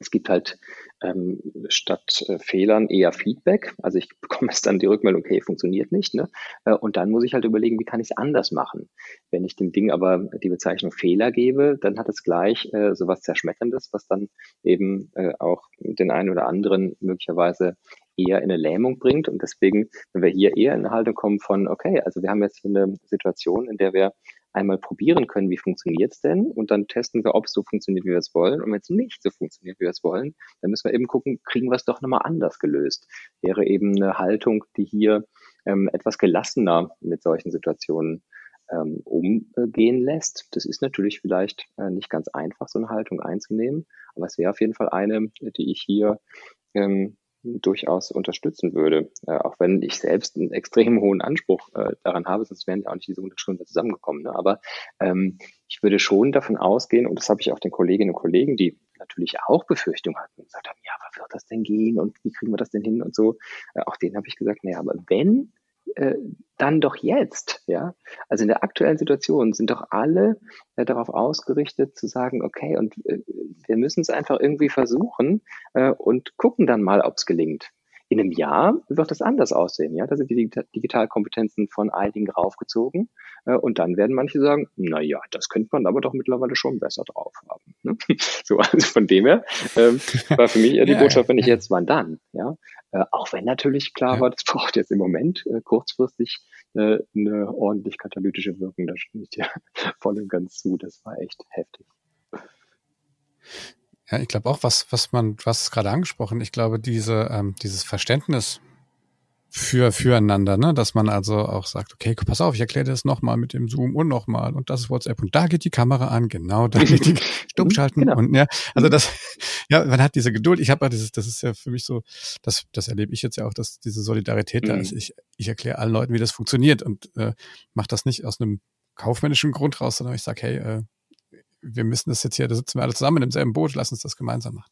es gibt halt ähm, statt äh, Fehlern eher Feedback. Also ich [laughs] bekomme es dann die Rückmeldung, okay, funktioniert nicht. Ne? Äh, und dann muss ich halt überlegen, wie kann ich es anders machen. Wenn ich dem Ding aber die Bezeichnung Fehler gebe, dann hat es gleich äh, so was Zerschmetterndes, was dann eben äh, auch den einen oder anderen möglicherweise eher in eine Lähmung bringt. Und deswegen, wenn wir hier eher in eine Haltung kommen von, okay, also wir haben jetzt hier eine Situation, in der wir einmal probieren können, wie funktioniert es denn? Und dann testen wir, ob es so funktioniert, wie wir es wollen. Und wenn es nicht so funktioniert, wie wir es wollen, dann müssen wir eben gucken, kriegen wir es doch nochmal anders gelöst. Wäre eben eine Haltung, die hier ähm, etwas gelassener mit solchen Situationen ähm, umgehen lässt. Das ist natürlich vielleicht äh, nicht ganz einfach, so eine Haltung einzunehmen, aber es wäre auf jeden Fall eine, die ich hier ähm, durchaus unterstützen würde. Äh, auch wenn ich selbst einen extrem hohen Anspruch äh, daran habe, sonst wären ja auch nicht diese 100 Stunden zusammengekommen. Ne? Aber ähm, ich würde schon davon ausgehen, und das habe ich auch den Kolleginnen und Kollegen, die natürlich auch Befürchtungen hatten, gesagt haben, ja, was wird das denn gehen und wie kriegen wir das denn hin und so. Äh, auch denen habe ich gesagt, naja, aber wenn äh, dann doch jetzt, ja. Also in der aktuellen Situation sind doch alle äh, darauf ausgerichtet zu sagen, okay, und äh, wir müssen es einfach irgendwie versuchen äh, und gucken dann mal, ob es gelingt. In einem Jahr wird das anders aussehen. Ja, da sind die Digitalkompetenzen von einigen raufgezogen. Äh, und dann werden manche sagen, na ja, das könnte man aber doch mittlerweile schon besser drauf haben. Ne? [laughs] So, also von dem her ähm, war für mich eher die ja, Botschaft, wenn ich jetzt, wann dann? Ja, äh, auch wenn natürlich klar ja. war, das [laughs] braucht jetzt im Moment äh, kurzfristig äh, eine ordentlich katalytische Wirkung. Da stimme ich dir [laughs] voll und ganz zu. Das war echt heftig. Ja, ich glaube auch, was, was man, was gerade angesprochen, ich glaube, diese, ähm, dieses Verständnis für füreinander, ne? dass man also auch sagt, okay, pass auf, ich erkläre das nochmal mit dem Zoom und nochmal und das ist WhatsApp und da geht die Kamera an, genau, da geht die [laughs] Stummschalten genau. und ja, also das, [laughs] ja, man hat diese Geduld. Ich habe dieses, das ist ja für mich so, das, das erlebe ich jetzt ja auch, dass diese Solidarität mhm. da ist. Ich, ich erkläre allen Leuten, wie das funktioniert und äh, mache das nicht aus einem kaufmännischen Grund raus, sondern ich sage, hey, äh, wir müssen das jetzt hier, da sitzen wir alle zusammen in demselben Boot, lass uns das gemeinsam machen.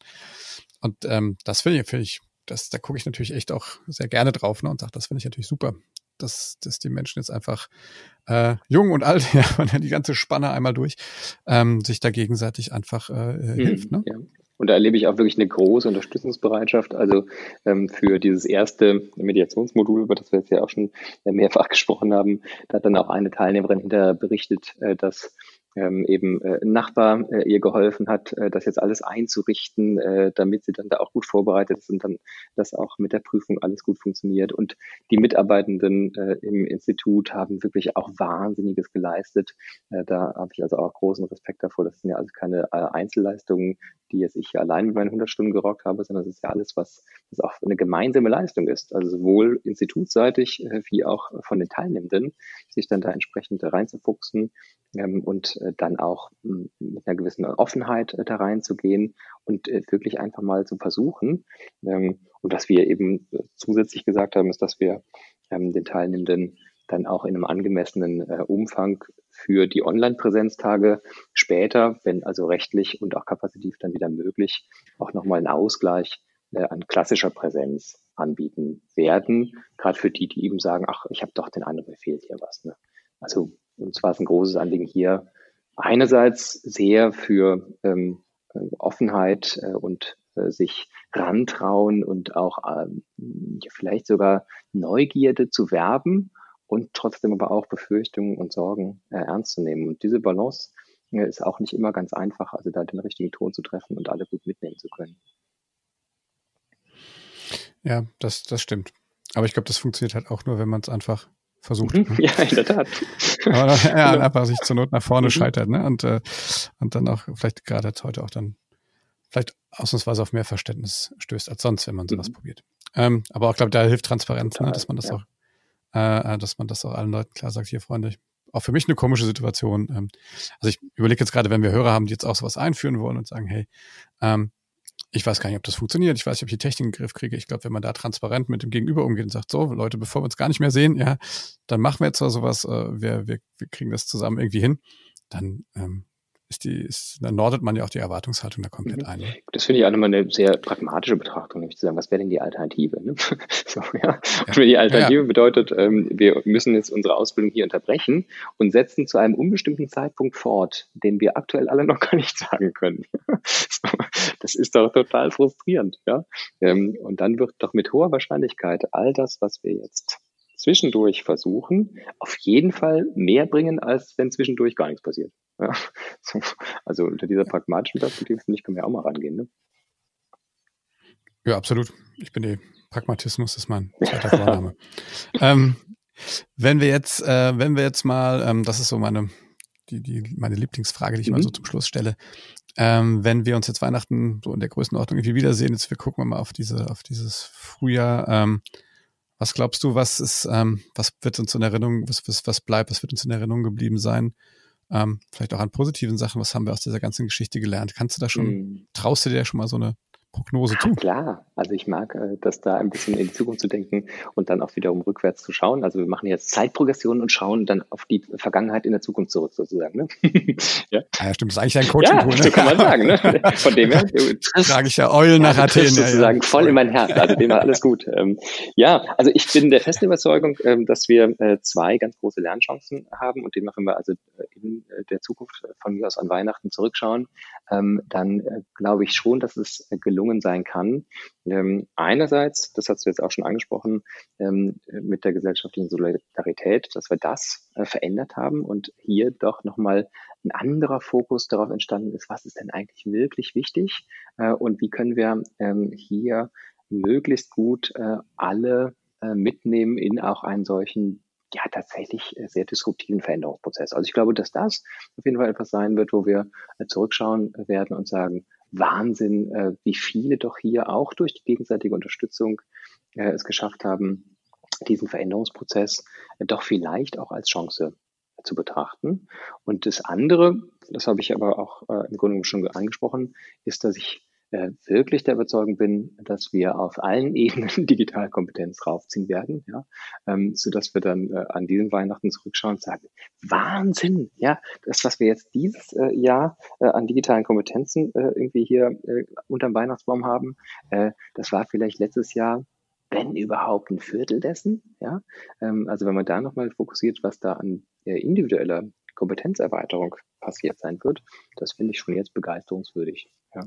Und ähm, das finde ich, finde ich das, da gucke ich natürlich echt auch sehr gerne drauf ne, und sage, das finde ich natürlich super, dass, dass die Menschen jetzt einfach äh, jung und alt, [laughs] ja, und die ganze Spanne einmal durch, ähm, sich da gegenseitig einfach äh, mhm, hilft. Ne? Ja. Und da erlebe ich auch wirklich eine große Unterstützungsbereitschaft. Also ähm, für dieses erste Mediationsmodul, über das wir jetzt ja auch schon mehrfach [laughs] gesprochen haben, da hat dann auch eine Teilnehmerin hinterher berichtet, äh, dass ähm, eben äh, ein Nachbar äh, ihr geholfen hat, äh, das jetzt alles einzurichten, äh, damit sie dann da auch gut vorbereitet ist und dann das auch mit der Prüfung alles gut funktioniert. Und die Mitarbeitenden äh, im Institut haben wirklich auch Wahnsinniges geleistet. Äh, da habe ich also auch großen Respekt davor. Das sind ja also keine äh, Einzelleistungen, die jetzt ich allein mit meinen 100 Stunden gerockt habe, sondern das ist ja alles, was, was auch eine gemeinsame Leistung ist. Also sowohl institutsseitig äh, wie auch von den Teilnehmenden, sich dann da entsprechend reinzufuchsen ähm, und dann auch hm, mit einer gewissen Offenheit äh, da reinzugehen und äh, wirklich einfach mal zu versuchen. Ähm, und was wir eben zusätzlich gesagt haben, ist, dass wir ähm, den Teilnehmenden dann auch in einem angemessenen Umfang für die Online-Präsenztage später, wenn also rechtlich und auch kapazitiv dann wieder möglich, auch nochmal einen Ausgleich an klassischer Präsenz anbieten werden. Gerade für die, die eben sagen, ach, ich habe doch den Eindruck, mir fehlt hier was. Ne? Also und zwar ist ein großes Anliegen hier einerseits sehr für ähm, Offenheit äh, und äh, sich rantrauen und auch ähm, vielleicht sogar Neugierde zu werben und trotzdem aber auch Befürchtungen und Sorgen äh, ernst zu nehmen. Und diese Balance äh, ist auch nicht immer ganz einfach, also da den richtigen Ton zu treffen und alle gut mitnehmen zu können. Ja, das, das stimmt. Aber ich glaube, das funktioniert halt auch nur, wenn man es einfach versucht. Mhm. Ne? Ja, in der Tat. [laughs] Aber ja, genau. einfach sich zur Not nach vorne mhm. scheitert, ne? Und, äh, und dann auch vielleicht gerade jetzt heute auch dann vielleicht ausnahmsweise auf mehr Verständnis stößt als sonst, wenn man sowas mhm. probiert. Ähm, aber auch, glaube da hilft Transparenz, ne? dass man das ja. auch, äh, dass man das auch allen Leuten klar sagt, hier Freunde, auch für mich eine komische Situation. Ähm, also ich überlege jetzt gerade, wenn wir Hörer haben, die jetzt auch sowas einführen wollen und sagen, hey, ähm, ich weiß gar nicht, ob das funktioniert. Ich weiß nicht, ob ich die Technik in den Griff kriege. Ich glaube, wenn man da transparent mit dem Gegenüber umgeht und sagt, so, Leute, bevor wir uns gar nicht mehr sehen, ja, dann machen wir jetzt zwar sowas, äh, wir, wir, wir kriegen das zusammen irgendwie hin, dann ähm, ist die, ist, dann nordet man ja auch die Erwartungshaltung da komplett mhm. ein. Ne? Das finde ich auch nochmal eine sehr pragmatische Betrachtung, nämlich zu sagen, was wäre denn die Alternative? Ne? [laughs] so, ja. Und die Alternative ja. bedeutet, ähm, wir müssen jetzt unsere Ausbildung hier unterbrechen und setzen zu einem unbestimmten Zeitpunkt fort, den wir aktuell alle noch [laughs] gar nicht sagen können. [laughs] das ist doch total frustrierend. Ja? Ähm, und dann wird doch mit hoher Wahrscheinlichkeit all das, was wir jetzt zwischendurch versuchen, auf jeden Fall mehr bringen, als wenn zwischendurch gar nichts passiert. Ja. [laughs] Also unter dieser pragmatischen Perspektive, finde ich, können wir auch mal rangehen. Ne? Ja, absolut. Ich bin eh, Pragmatismus ist mein [laughs] zweiter Vorname. ähm, wenn wir jetzt, äh, wenn wir jetzt mal, ähm, das ist so meine, die, die, meine Lieblingsfrage, die ich mhm. mal so zum Schluss stelle. Ähm, wenn wir uns jetzt Weihnachten so in der Größenordnung irgendwie wiedersehen, jetzt wir gucken wir mal auf diese, auf dieses Frühjahr, ähm, was glaubst du, was ist, ähm, was wird uns in Erinnerung, was, was, was bleibt, was wird uns in Erinnerung geblieben sein? Ähm, vielleicht auch an positiven Sachen, was haben wir aus dieser ganzen Geschichte gelernt? Kannst du da schon, mhm. traust du dir schon mal so eine Prognose zu. Klar, also ich mag äh, das da ein bisschen in die Zukunft zu denken und dann auch wiederum rückwärts zu schauen. Also wir machen jetzt Zeitprogression und schauen dann auf die Vergangenheit in der Zukunft zurück sozusagen. Ne? [laughs] ja. ja, stimmt, das ist eigentlich ein Coaching. Ja, ne? so kann man sagen. Ne? Von dem her [laughs] trage ich ja Eulen nach Athen. sozusagen ja, ja. voll in mein Herz. Also dem alles gut. Ähm, ja, also ich bin der festen Überzeugung, ähm, dass wir äh, zwei ganz große Lernchancen haben und demnach, wenn wir also äh, in äh, der Zukunft von mir aus an Weihnachten zurückschauen, ähm, dann äh, glaube ich schon, dass es äh, gelungen sein kann. Ähm, einerseits, das hast du jetzt auch schon angesprochen, ähm, mit der gesellschaftlichen Solidarität, dass wir das äh, verändert haben und hier doch nochmal ein anderer Fokus darauf entstanden ist, was ist denn eigentlich wirklich wichtig äh, und wie können wir ähm, hier möglichst gut äh, alle äh, mitnehmen in auch einen solchen ja tatsächlich äh, sehr disruptiven Veränderungsprozess. Also ich glaube, dass das auf jeden Fall etwas sein wird, wo wir äh, zurückschauen werden und sagen, Wahnsinn, äh, wie viele doch hier auch durch die gegenseitige Unterstützung es geschafft haben, diesen Veränderungsprozess doch vielleicht auch als Chance zu betrachten. Und das andere, das habe ich aber auch äh, im Grunde schon angesprochen, ist, dass ich äh, wirklich der Überzeugung bin, dass wir auf allen [laughs] Ebenen Digitalkompetenz raufziehen werden, ja, ähm, so dass wir dann äh, an diesen Weihnachten zurückschauen und sagen, Wahnsinn, ja, das, was wir jetzt dieses äh, Jahr äh, an digitalen Kompetenzen äh, irgendwie hier äh, unterm Weihnachtsbaum haben, äh, das war vielleicht letztes Jahr wenn überhaupt ein Viertel dessen. Ja? Ähm, also wenn man da nochmal fokussiert, was da an äh, individueller Kompetenzerweiterung passiert sein wird, das finde ich schon jetzt begeisterungswürdig. Ja.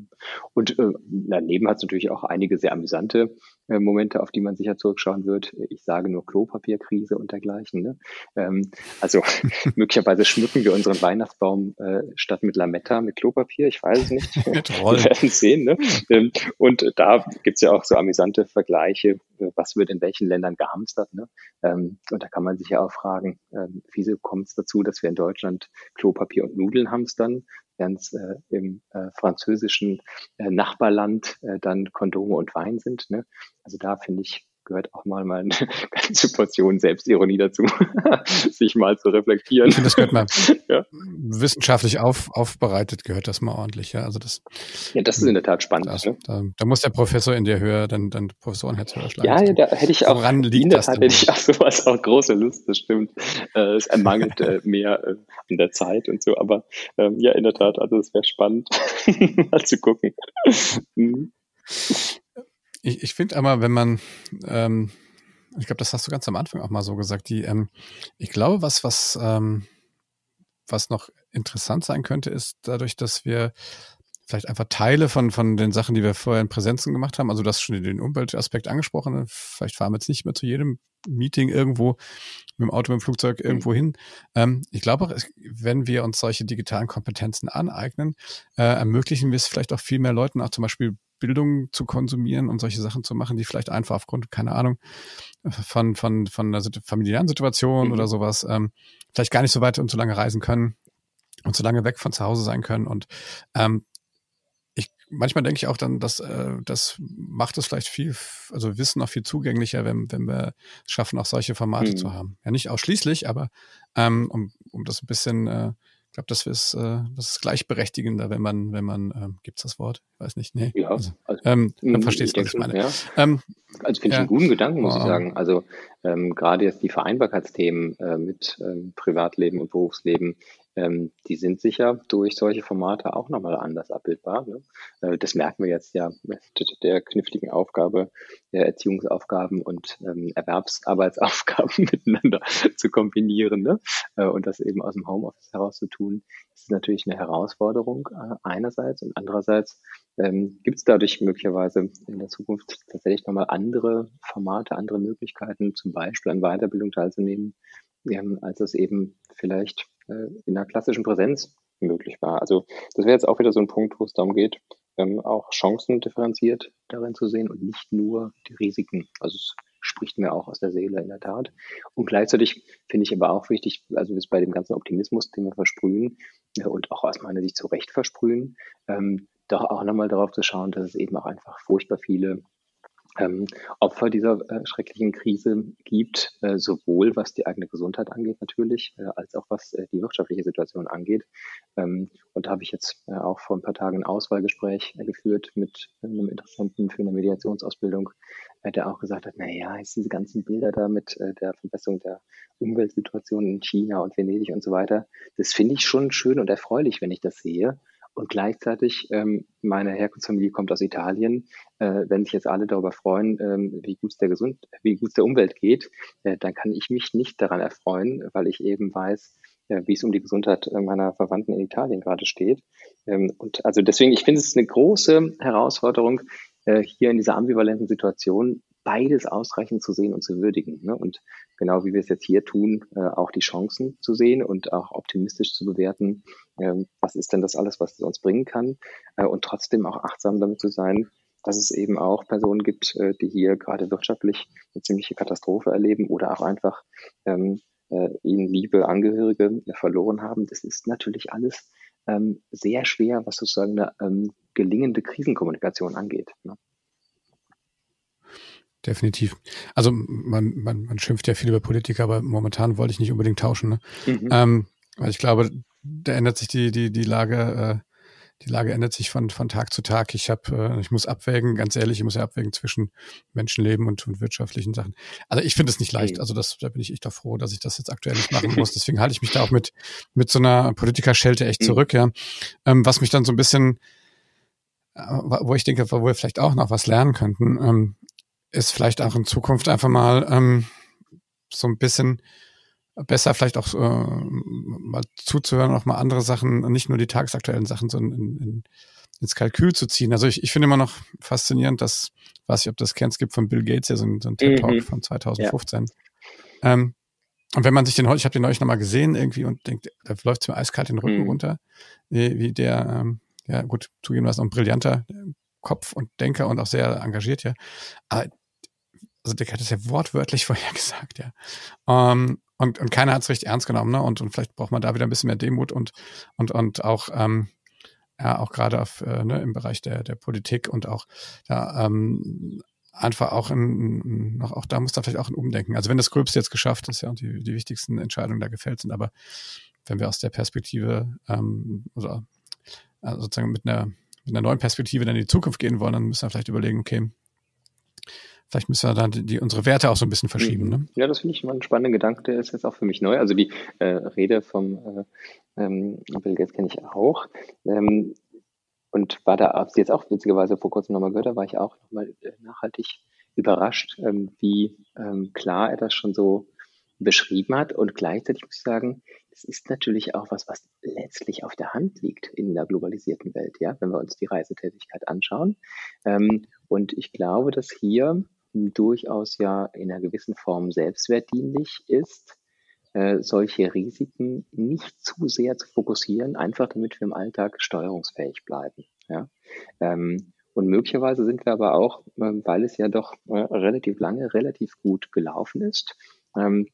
Und äh, daneben hat es natürlich auch einige sehr amüsante äh, Momente, auf die man sicher zurückschauen wird. Ich sage nur Klopapierkrise und dergleichen. Ne? Ähm, also [laughs] möglicherweise schmücken wir unseren Weihnachtsbaum äh, statt mit Lametta mit Klopapier. Ich weiß es nicht. [laughs] wir werden sehen. Ne? Ähm, und da gibt's ja auch so amüsante Vergleiche, äh, was wird in welchen Ländern gehamstert. Ne? Ähm, und da kann man sich ja auch fragen, ähm, wieso kommt es dazu, dass wir in Deutschland Klopapier und Nudeln hamstern? Ganz äh, im äh, französischen äh, Nachbarland äh, dann Kondome und Wein sind. Ne? Also da finde ich, gehört auch mal, mal eine [laughs] ganze Portion Selbstironie dazu, [laughs] sich mal zu reflektieren. Ich finde, das gehört mal [laughs] ja. wissenschaftlich auf, aufbereitet, gehört das mal ordentlich. Ja, also das, ja, das ist in der Tat spannend. Das, ne? da, da, muss der Professor in dir höher, dann, dann Professorenherz schlagen. Ja, ja, da hätte ich auch, Woran liegt in der Tat hätte ich auch sowas auch große Lust, das stimmt. Äh, es ermangelt äh, mehr äh, in der Zeit und so, aber ähm, ja, in der Tat, also es wäre spannend, mal zu gucken. mhm. Ich, ich finde aber, wenn man, ähm, ich glaube, das hast du ganz am Anfang auch mal so gesagt, die, ähm, ich glaube, was, was, ähm, was noch interessant sein könnte, ist dadurch, dass wir vielleicht einfach Teile von, von den Sachen, die wir vorher in Präsenzen gemacht haben, also das schon den Umweltaspekt angesprochen, vielleicht fahren wir jetzt nicht mehr zu jedem Meeting irgendwo mit dem Auto, mit dem Flugzeug mhm. irgendwo hin. Ähm, ich glaube, wenn wir uns solche digitalen Kompetenzen aneignen, äh, ermöglichen wir es vielleicht auch viel mehr Leuten, auch zum Beispiel Bildung zu konsumieren und solche Sachen zu machen, die vielleicht einfach aufgrund, keine Ahnung, von, von, von einer familiären Situation mhm. oder sowas, ähm, vielleicht gar nicht so weit und so lange reisen können und so lange weg von zu Hause sein können. Und ähm, ich manchmal denke ich auch dann, dass äh, das macht es vielleicht viel, also Wissen noch viel zugänglicher, wenn, wenn wir es schaffen, auch solche Formate mhm. zu haben. Ja, nicht ausschließlich, aber ähm, um, um das ein bisschen äh, ich glaube, das ist, äh, das ist gleichberechtigender, wenn man, wenn man, ähm, gibt's das Wort? Ich weiß nicht. Nee. Ja, also, also ähm, dann mm, verstehst du, was ich meine. Ja. Ähm, also finde ich einen guten Gedanken, muss oh. ich sagen. Also ähm, gerade jetzt die Vereinbarkeitsthemen äh, mit ähm, Privatleben und Berufsleben ähm, die sind sicher durch solche Formate auch nochmal anders abbildbar. Ne? Äh, das merken wir jetzt ja mit der kniffligen Aufgabe, der Erziehungsaufgaben und ähm, Erwerbsarbeitsaufgaben [laughs] miteinander zu kombinieren ne? äh, und das eben aus dem Homeoffice heraus zu tun, ist natürlich eine Herausforderung äh, einerseits und andererseits ähm, gibt es dadurch möglicherweise in der Zukunft tatsächlich nochmal andere Formate, andere Möglichkeiten, zum Beispiel an Weiterbildung teilzunehmen, ähm, als es eben vielleicht in einer klassischen Präsenz möglich war. Also das wäre jetzt auch wieder so ein Punkt, wo es darum geht, ähm, auch Chancen differenziert darin zu sehen und nicht nur die Risiken. Also es spricht mir auch aus der Seele in der Tat. Und gleichzeitig finde ich aber auch wichtig, also ist bei dem ganzen Optimismus, den wir versprühen äh, und auch aus meiner Sicht zu Recht versprühen, ähm, doch auch nochmal darauf zu schauen, dass es eben auch einfach furchtbar viele ähm, Opfer dieser äh, schrecklichen Krise gibt, äh, sowohl was die eigene Gesundheit angeht natürlich, äh, als auch was äh, die wirtschaftliche Situation angeht. Ähm, und da habe ich jetzt äh, auch vor ein paar Tagen ein Auswahlgespräch äh, geführt mit einem Interessenten für eine Mediationsausbildung, der auch gesagt hat, na ja, jetzt diese ganzen Bilder da mit der Verbesserung der Umweltsituation in China und Venedig und so weiter, das finde ich schon schön und erfreulich, wenn ich das sehe. Und gleichzeitig, ähm, meine Herkunftsfamilie kommt aus Italien. Äh, wenn sich jetzt alle darüber freuen, ähm, wie gut es der Gesund, wie gut der Umwelt geht, äh, dann kann ich mich nicht daran erfreuen, weil ich eben weiß, äh, wie es um die Gesundheit äh, meiner Verwandten in Italien gerade steht. Ähm, und also deswegen, ich finde es eine große Herausforderung, äh, hier in dieser ambivalenten Situation beides ausreichend zu sehen und zu würdigen. Ne? Und genau wie wir es jetzt hier tun, äh, auch die Chancen zu sehen und auch optimistisch zu bewerten, ähm, was ist denn das alles, was es uns bringen kann äh, und trotzdem auch achtsam damit zu sein, dass es eben auch Personen gibt, äh, die hier gerade wirtschaftlich eine ziemliche Katastrophe erleben oder auch einfach ähm, äh, ihnen liebe Angehörige verloren haben. Das ist natürlich alles ähm, sehr schwer, was sozusagen eine ähm, gelingende Krisenkommunikation angeht. Ne? Definitiv. Also man, man, man schimpft ja viel über Politiker, aber momentan wollte ich nicht unbedingt tauschen. Ne? Mhm. Ähm, weil ich glaube, da ändert sich die, die, die Lage, äh, die Lage ändert sich von, von Tag zu Tag. Ich habe, äh, ich muss abwägen, ganz ehrlich, ich muss ja abwägen zwischen Menschenleben und, und wirtschaftlichen Sachen. Also ich finde es nicht leicht. Also das, da bin ich echt auch froh, dass ich das jetzt aktuell nicht machen muss. Deswegen halte ich mich da auch mit, mit so einer Politikerschelte echt mhm. zurück, ja. Ähm, was mich dann so ein bisschen, äh, wo ich denke, wo wir vielleicht auch noch was lernen könnten, ähm, ist vielleicht auch in Zukunft einfach mal ähm, so ein bisschen besser vielleicht auch äh, mal zuzuhören, auch mal andere Sachen, nicht nur die tagesaktuellen Sachen, sondern in, in, ins Kalkül zu ziehen. Also ich, ich finde immer noch faszinierend, dass, weiß ich, ob das kennst, gibt von Bill Gates ja so ein, so ein TED-Talk mhm. von 2015. Ja. Ähm, und wenn man sich den heute, ich habe den neulich nochmal gesehen irgendwie und denkt, da läuft es mir eiskalt den Rücken mhm. runter, wie, wie der, ähm, ja gut, zugeben, was ein brillanter Kopf und Denker und auch sehr engagiert, ja. Aber also der hat es ja wortwörtlich [laughs] vorher gesagt, ja. Ähm, und, und keiner hat es richtig ernst genommen, ne? Und, und vielleicht braucht man da wieder ein bisschen mehr Demut und, und, und auch, ähm, ja, auch gerade auf, äh, ne, im Bereich der, der Politik und auch da ähm, einfach auch ein, noch auch da muss da vielleicht auch ein Umdenken. Also wenn das Gröbste jetzt geschafft ist, ja, und die, die wichtigsten Entscheidungen da gefällt sind, aber wenn wir aus der Perspektive ähm, oder also sozusagen mit einer, mit einer neuen Perspektive dann in die Zukunft gehen wollen, dann müssen wir vielleicht überlegen, okay, Vielleicht müssen wir dann die, unsere Werte auch so ein bisschen verschieben. Ne? Ja, das finde ich mal ein spannender Gedanke, der ist jetzt auch für mich neu. Also die äh, Rede vom äh, ähm, Bill Gates kenne ich auch. Ähm, und war da jetzt auch witzigerweise vor kurzem nochmal gehört, da war ich auch nochmal äh, nachhaltig überrascht, ähm, wie ähm, klar er das schon so beschrieben hat. Und gleichzeitig muss ich sagen, es ist natürlich auch was, was letztlich auf der Hand liegt in der globalisierten Welt, ja, wenn wir uns die Reisetätigkeit anschauen. Ähm, und ich glaube, dass hier durchaus ja in einer gewissen Form selbstwertdienlich ist, äh, solche Risiken nicht zu sehr zu fokussieren, einfach damit wir im Alltag steuerungsfähig bleiben. Ja? Ähm, und möglicherweise sind wir aber auch, äh, weil es ja doch äh, relativ lange, relativ gut gelaufen ist, ähm,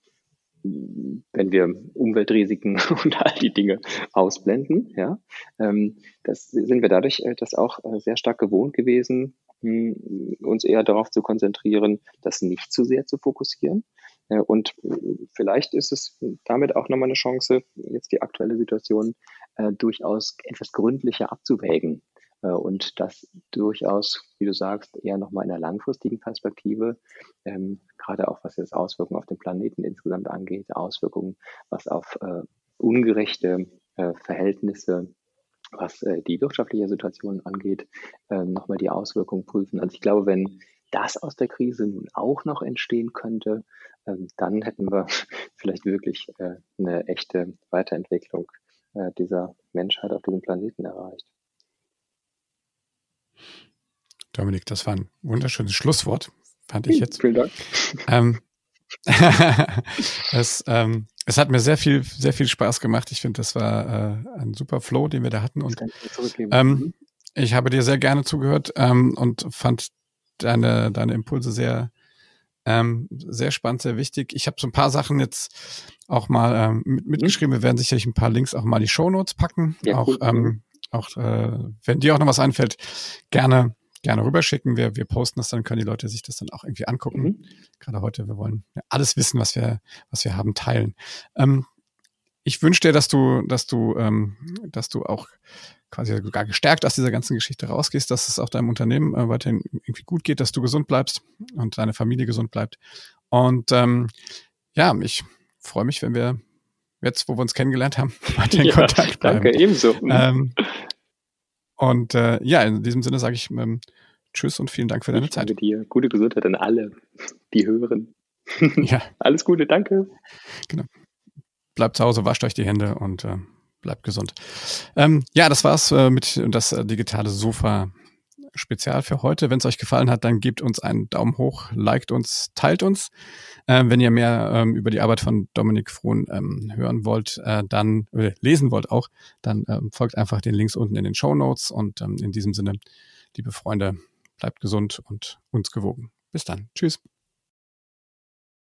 wenn wir Umweltrisiken [laughs] und all die Dinge ausblenden, ja, ähm, das sind wir dadurch äh, das auch äh, sehr stark gewohnt gewesen, uns eher darauf zu konzentrieren, das nicht zu sehr zu fokussieren. Äh, und äh, vielleicht ist es damit auch nochmal eine Chance, jetzt die aktuelle Situation äh, durchaus etwas gründlicher abzuwägen. Äh, und das durchaus, wie du sagst, eher nochmal in einer langfristigen Perspektive, ähm, gerade auch was jetzt Auswirkungen auf den Planeten insgesamt angeht, Auswirkungen, was auf äh, ungerechte äh, Verhältnisse was äh, die wirtschaftliche Situation angeht, äh, nochmal die Auswirkungen prüfen. Also ich glaube, wenn das aus der Krise nun auch noch entstehen könnte, äh, dann hätten wir [laughs] vielleicht wirklich äh, eine echte Weiterentwicklung äh, dieser Menschheit auf diesem Planeten erreicht. Dominik, das war ein wunderschönes Schlusswort, fand ich jetzt. Vielen Dank. Ähm, [laughs] es, ähm, es hat mir sehr viel, sehr viel Spaß gemacht. Ich finde, das war äh, ein super Flow, den wir da hatten. Und ähm, mhm. ich habe dir sehr gerne zugehört ähm, und fand deine, deine Impulse sehr, ähm, sehr spannend, sehr wichtig. Ich habe so ein paar Sachen jetzt auch mal ähm, mit, mhm. mitgeschrieben. Wir werden sicherlich ein paar Links auch mal in die Show Notes packen. Ja, auch cool. ähm, auch äh, wenn dir auch noch was einfällt, gerne gerne rüberschicken. Wir, wir posten das, dann können die Leute sich das dann auch irgendwie angucken. Mhm. Gerade heute, wir wollen alles wissen, was wir, was wir haben, teilen. Ähm, ich wünsche dir, dass du, dass du, ähm, dass du auch quasi sogar gestärkt aus dieser ganzen Geschichte rausgehst, dass es auch deinem Unternehmen äh, weiterhin irgendwie gut geht, dass du gesund bleibst und deine Familie gesund bleibt. Und ähm, ja, ich freue mich, wenn wir jetzt, wo wir uns kennengelernt haben, [laughs] weiter in ja, Kontakt bleiben. Danke, ebenso. Ähm, [laughs] und äh, ja, in diesem Sinne sage ich ähm, Tschüss und vielen Dank für deine ich Zeit. Dir. Gute Gesundheit an alle, die hören. [laughs] [laughs] ja. Alles Gute, danke. Genau. Bleibt zu Hause, wascht euch die Hände und äh, bleibt gesund. Ähm, ja, das war's äh, mit das äh, digitale Sofa Spezial für heute. Wenn es euch gefallen hat, dann gebt uns einen Daumen hoch, liked uns, teilt uns. Äh, wenn ihr mehr ähm, über die Arbeit von Dominik Frohn ähm, hören wollt, äh, dann äh, lesen wollt auch, dann ähm, folgt einfach den Links unten in den Show Notes. Und ähm, in diesem Sinne, liebe Freunde, bleibt gesund und uns gewogen. Bis dann. Tschüss.